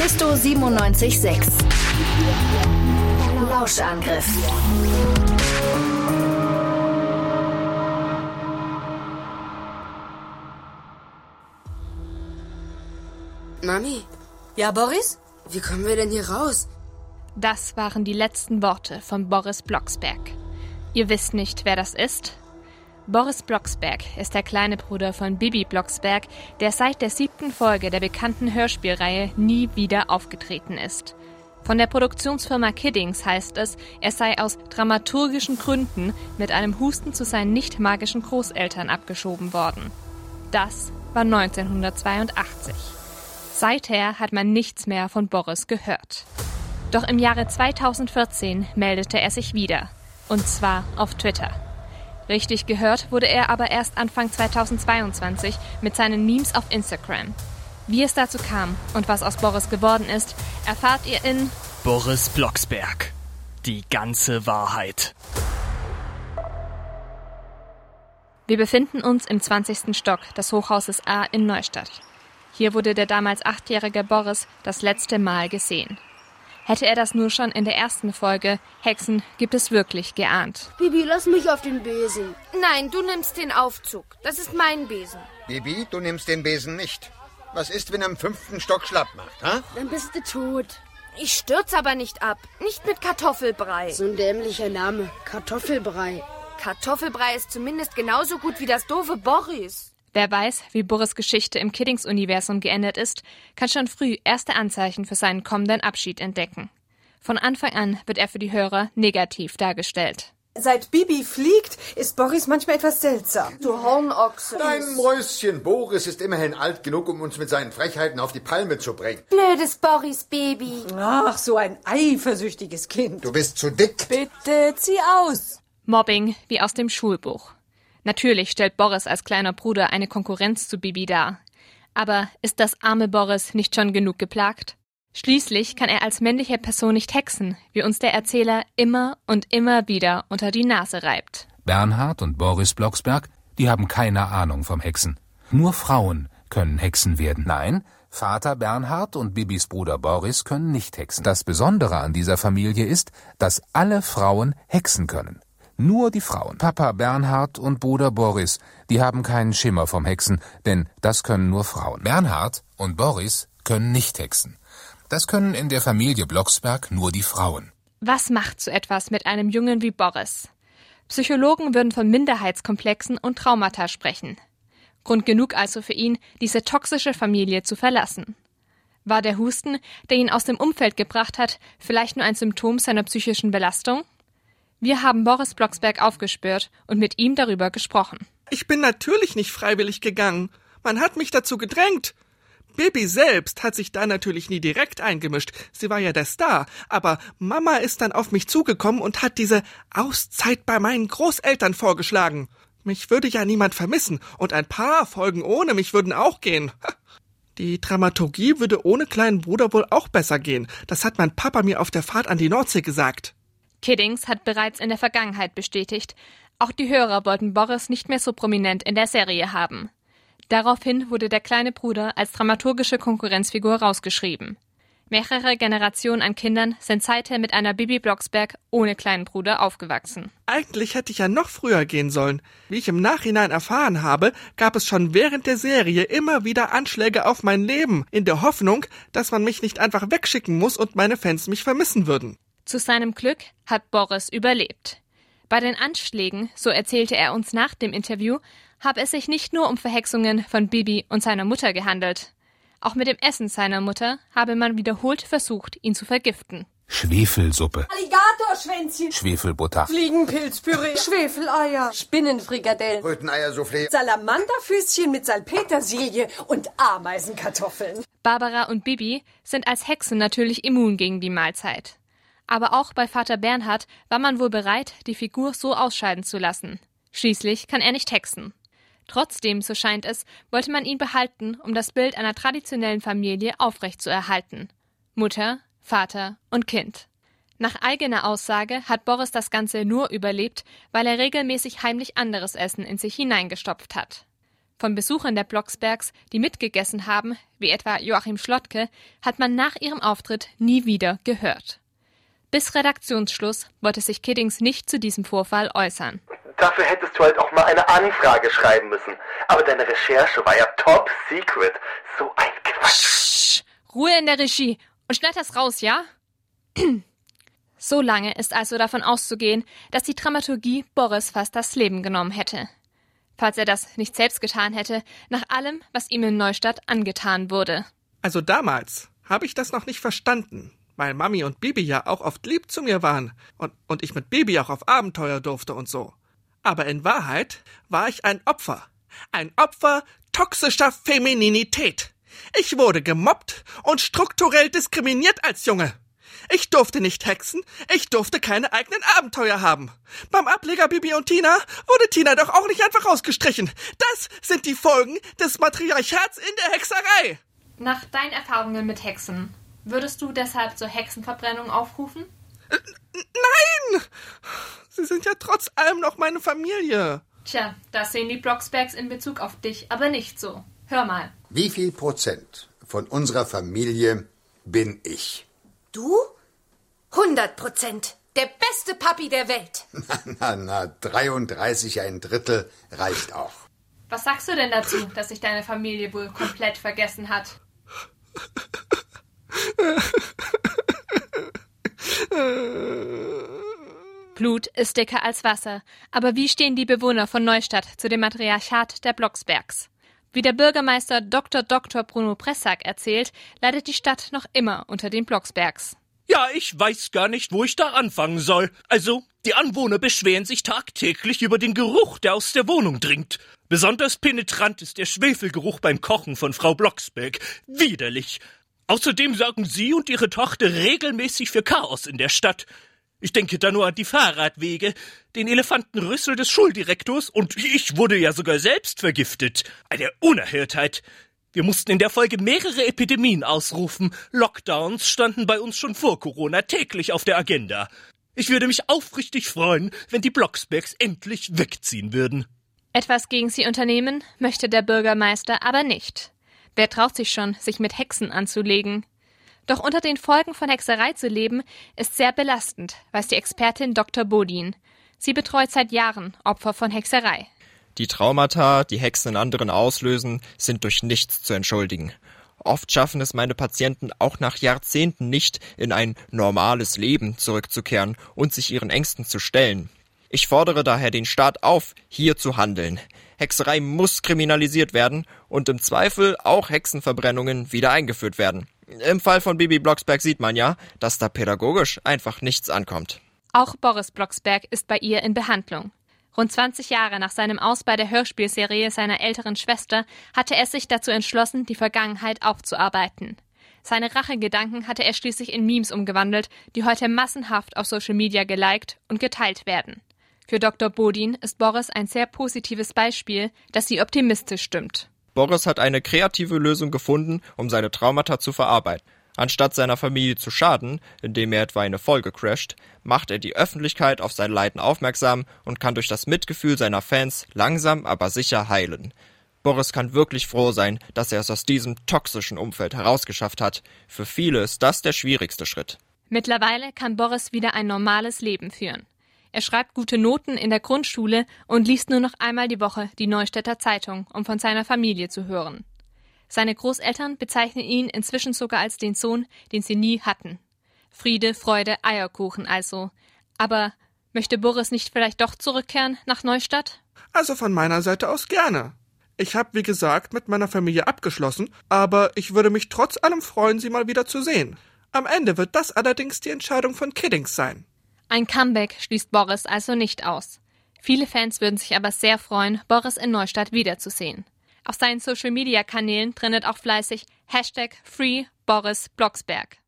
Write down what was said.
Mephisto 976. Lauschangriff. Mami, Ja, Boris? wie kommen wir denn hier raus? Das waren die letzten Worte von Boris Blocksberg. Ihr wisst nicht, wer das ist? Boris Blocksberg ist der kleine Bruder von Bibi Blocksberg, der seit der siebten Folge der bekannten Hörspielreihe nie wieder aufgetreten ist. Von der Produktionsfirma Kiddings heißt es, er sei aus dramaturgischen Gründen mit einem Husten zu seinen nicht magischen Großeltern abgeschoben worden. Das war 1982. Seither hat man nichts mehr von Boris gehört. Doch im Jahre 2014 meldete er sich wieder. Und zwar auf Twitter. Richtig gehört wurde er aber erst Anfang 2022 mit seinen Memes auf Instagram. Wie es dazu kam und was aus Boris geworden ist, erfahrt ihr in Boris Blocksberg. Die ganze Wahrheit. Wir befinden uns im 20. Stock des Hochhauses A in Neustadt. Hier wurde der damals achtjährige Boris das letzte Mal gesehen. Hätte er das nur schon in der ersten Folge Hexen gibt es wirklich geahnt. Bibi, lass mich auf den Besen. Nein, du nimmst den Aufzug. Das ist mein Besen. Bibi, du nimmst den Besen nicht. Was ist, wenn er im fünften Stock schlapp macht, ha? Dann bist du tot. Ich stürz aber nicht ab. Nicht mit Kartoffelbrei. So ein dämlicher Name. Kartoffelbrei. Kartoffelbrei ist zumindest genauso gut wie das doofe Boris. Wer weiß, wie Boris Geschichte im Kiddings-Universum geendet ist, kann schon früh erste Anzeichen für seinen kommenden Abschied entdecken. Von Anfang an wird er für die Hörer negativ dargestellt. Seit Bibi fliegt, ist Boris manchmal etwas seltsam. Du Hornochse. Dein Mäuschen Boris ist immerhin alt genug, um uns mit seinen Frechheiten auf die Palme zu bringen. Blödes Boris Baby. Ach, so ein eifersüchtiges Kind. Du bist zu dick. Bitte, zieh aus. Mobbing wie aus dem Schulbuch. Natürlich stellt Boris als kleiner Bruder eine Konkurrenz zu Bibi dar. Aber ist das arme Boris nicht schon genug geplagt? Schließlich kann er als männliche Person nicht hexen, wie uns der Erzähler immer und immer wieder unter die Nase reibt. Bernhard und Boris Blocksberg, die haben keine Ahnung vom Hexen. Nur Frauen können Hexen werden. Nein, Vater Bernhard und Bibis Bruder Boris können nicht hexen. Das Besondere an dieser Familie ist, dass alle Frauen hexen können. Nur die Frauen. Papa Bernhard und Bruder Boris, die haben keinen Schimmer vom Hexen, denn das können nur Frauen. Bernhard und Boris können nicht hexen. Das können in der Familie Blocksberg nur die Frauen. Was macht so etwas mit einem Jungen wie Boris? Psychologen würden von Minderheitskomplexen und Traumata sprechen. Grund genug also für ihn, diese toxische Familie zu verlassen. War der Husten, der ihn aus dem Umfeld gebracht hat, vielleicht nur ein Symptom seiner psychischen Belastung? Wir haben Boris Blocksberg aufgespürt und mit ihm darüber gesprochen. Ich bin natürlich nicht freiwillig gegangen. Man hat mich dazu gedrängt. Bibi selbst hat sich da natürlich nie direkt eingemischt. Sie war ja der Star. Aber Mama ist dann auf mich zugekommen und hat diese Auszeit bei meinen Großeltern vorgeschlagen. Mich würde ja niemand vermissen und ein paar Folgen ohne mich würden auch gehen. Die Dramaturgie würde ohne kleinen Bruder wohl auch besser gehen. Das hat mein Papa mir auf der Fahrt an die Nordsee gesagt. Kiddings hat bereits in der Vergangenheit bestätigt, auch die Hörer wollten Boris nicht mehr so prominent in der Serie haben. Daraufhin wurde der kleine Bruder als dramaturgische Konkurrenzfigur rausgeschrieben. Mehrere Generationen an Kindern sind seither mit einer Bibi Blocksberg ohne kleinen Bruder aufgewachsen. Eigentlich hätte ich ja noch früher gehen sollen. Wie ich im Nachhinein erfahren habe, gab es schon während der Serie immer wieder Anschläge auf mein Leben, in der Hoffnung, dass man mich nicht einfach wegschicken muss und meine Fans mich vermissen würden. Zu seinem Glück hat Boris überlebt. Bei den Anschlägen, so erzählte er uns nach dem Interview, habe es sich nicht nur um Verhexungen von Bibi und seiner Mutter gehandelt. Auch mit dem Essen seiner Mutter habe man wiederholt versucht, ihn zu vergiften. Schwefelsuppe, Alligatorschwänzchen. Schwefelbutter, Fliegenpilzpüree. Schwefeleier. Spinnenfrikadellen. Röteneiersoufflé. Salamanderfüßchen mit Salpetersilie und Ameisenkartoffeln. Barbara und Bibi sind als Hexen natürlich immun gegen die Mahlzeit. Aber auch bei Vater Bernhard war man wohl bereit, die Figur so ausscheiden zu lassen. Schließlich kann er nicht hexen. Trotzdem, so scheint es, wollte man ihn behalten, um das Bild einer traditionellen Familie aufrechtzuerhalten. Mutter, Vater und Kind. Nach eigener Aussage hat Boris das Ganze nur überlebt, weil er regelmäßig heimlich anderes Essen in sich hineingestopft hat. Von Besuchern der Blocksbergs, die mitgegessen haben, wie etwa Joachim Schlottke, hat man nach ihrem Auftritt nie wieder gehört. Bis Redaktionsschluss wollte sich Kiddings nicht zu diesem Vorfall äußern. Dafür hättest du halt auch mal eine Anfrage schreiben müssen. Aber deine Recherche war ja top secret. So ein Quatsch. Ruhe in der Regie und schneid das raus, ja? so lange ist also davon auszugehen, dass die Dramaturgie Boris fast das Leben genommen hätte. Falls er das nicht selbst getan hätte, nach allem, was ihm in Neustadt angetan wurde. Also damals habe ich das noch nicht verstanden, weil Mami und Bibi ja auch oft lieb zu mir waren und, und ich mit Bibi auch auf Abenteuer durfte und so. Aber in Wahrheit war ich ein Opfer. Ein Opfer toxischer Femininität. Ich wurde gemobbt und strukturell diskriminiert als Junge. Ich durfte nicht hexen, ich durfte keine eigenen Abenteuer haben. Beim Ableger Bibi und Tina wurde Tina doch auch nicht einfach rausgestrichen. Das sind die Folgen des Matriarchats in der Hexerei. Nach deinen Erfahrungen mit Hexen, würdest du deshalb zur Hexenverbrennung aufrufen? Nein! Sie sind ja trotz allem noch meine Familie. Tja, das sehen die Blocksbergs in Bezug auf dich aber nicht so. Hör mal. Wie viel Prozent von unserer Familie bin ich? Du? 100 Prozent. Der beste Papi der Welt. Na, na, na, 33 ein Drittel reicht auch. Was sagst du denn dazu, dass sich deine Familie wohl komplett vergessen hat? Blut ist dicker als Wasser. Aber wie stehen die Bewohner von Neustadt zu dem Matriarchat der Blocksbergs? Wie der Bürgermeister Dr. Dr. Bruno Pressack erzählt, leidet die Stadt noch immer unter den Blocksbergs. Ja, ich weiß gar nicht, wo ich da anfangen soll. Also, die Anwohner beschweren sich tagtäglich über den Geruch, der aus der Wohnung dringt. Besonders penetrant ist der Schwefelgeruch beim Kochen von Frau Blocksberg. Widerlich. Außerdem sorgen sie und ihre Tochter regelmäßig für Chaos in der Stadt. Ich denke da nur an die Fahrradwege, den Elefantenrüssel des Schuldirektors und ich wurde ja sogar selbst vergiftet. Eine Unerhörtheit. Wir mussten in der Folge mehrere Epidemien ausrufen. Lockdowns standen bei uns schon vor Corona täglich auf der Agenda. Ich würde mich aufrichtig freuen, wenn die Blocksbergs endlich wegziehen würden. Etwas gegen sie unternehmen möchte der Bürgermeister aber nicht. Wer traut sich schon, sich mit Hexen anzulegen? Doch unter den Folgen von Hexerei zu leben, ist sehr belastend, weiß die Expertin Dr. Bodin. Sie betreut seit Jahren Opfer von Hexerei. Die Traumata, die Hexen in anderen auslösen, sind durch nichts zu entschuldigen. Oft schaffen es meine Patienten auch nach Jahrzehnten nicht, in ein normales Leben zurückzukehren und sich ihren Ängsten zu stellen. Ich fordere daher den Staat auf, hier zu handeln. Hexerei muss kriminalisiert werden und im Zweifel auch Hexenverbrennungen wieder eingeführt werden. Im Fall von Bibi Blocksberg sieht man ja, dass da pädagogisch einfach nichts ankommt. Auch Boris Blocksberg ist bei ihr in Behandlung. Rund 20 Jahre nach seinem Aus bei der Hörspielserie seiner älteren Schwester hatte er sich dazu entschlossen, die Vergangenheit aufzuarbeiten. Seine Rachegedanken hatte er schließlich in Memes umgewandelt, die heute massenhaft auf Social Media geliked und geteilt werden. Für Dr. Bodin ist Boris ein sehr positives Beispiel, das sie optimistisch stimmt. Boris hat eine kreative Lösung gefunden, um seine Traumata zu verarbeiten. Anstatt seiner Familie zu schaden, indem er etwa eine Folge crasht, macht er die Öffentlichkeit auf sein Leiden aufmerksam und kann durch das Mitgefühl seiner Fans langsam aber sicher heilen. Boris kann wirklich froh sein, dass er es aus diesem toxischen Umfeld herausgeschafft hat. Für viele ist das der schwierigste Schritt. Mittlerweile kann Boris wieder ein normales Leben führen. Er schreibt gute Noten in der Grundschule und liest nur noch einmal die Woche die Neustädter Zeitung, um von seiner Familie zu hören. Seine Großeltern bezeichnen ihn inzwischen sogar als den Sohn, den sie nie hatten. Friede, Freude, Eierkuchen also. Aber möchte Boris nicht vielleicht doch zurückkehren nach Neustadt? Also von meiner Seite aus gerne. Ich habe, wie gesagt, mit meiner Familie abgeschlossen, aber ich würde mich trotz allem freuen, sie mal wieder zu sehen. Am Ende wird das allerdings die Entscheidung von Kiddings sein. Ein Comeback schließt Boris also nicht aus. Viele Fans würden sich aber sehr freuen, Boris in Neustadt wiederzusehen. Auf seinen Social-Media-Kanälen trendet auch fleißig Hashtag Free Boris Blocksberg.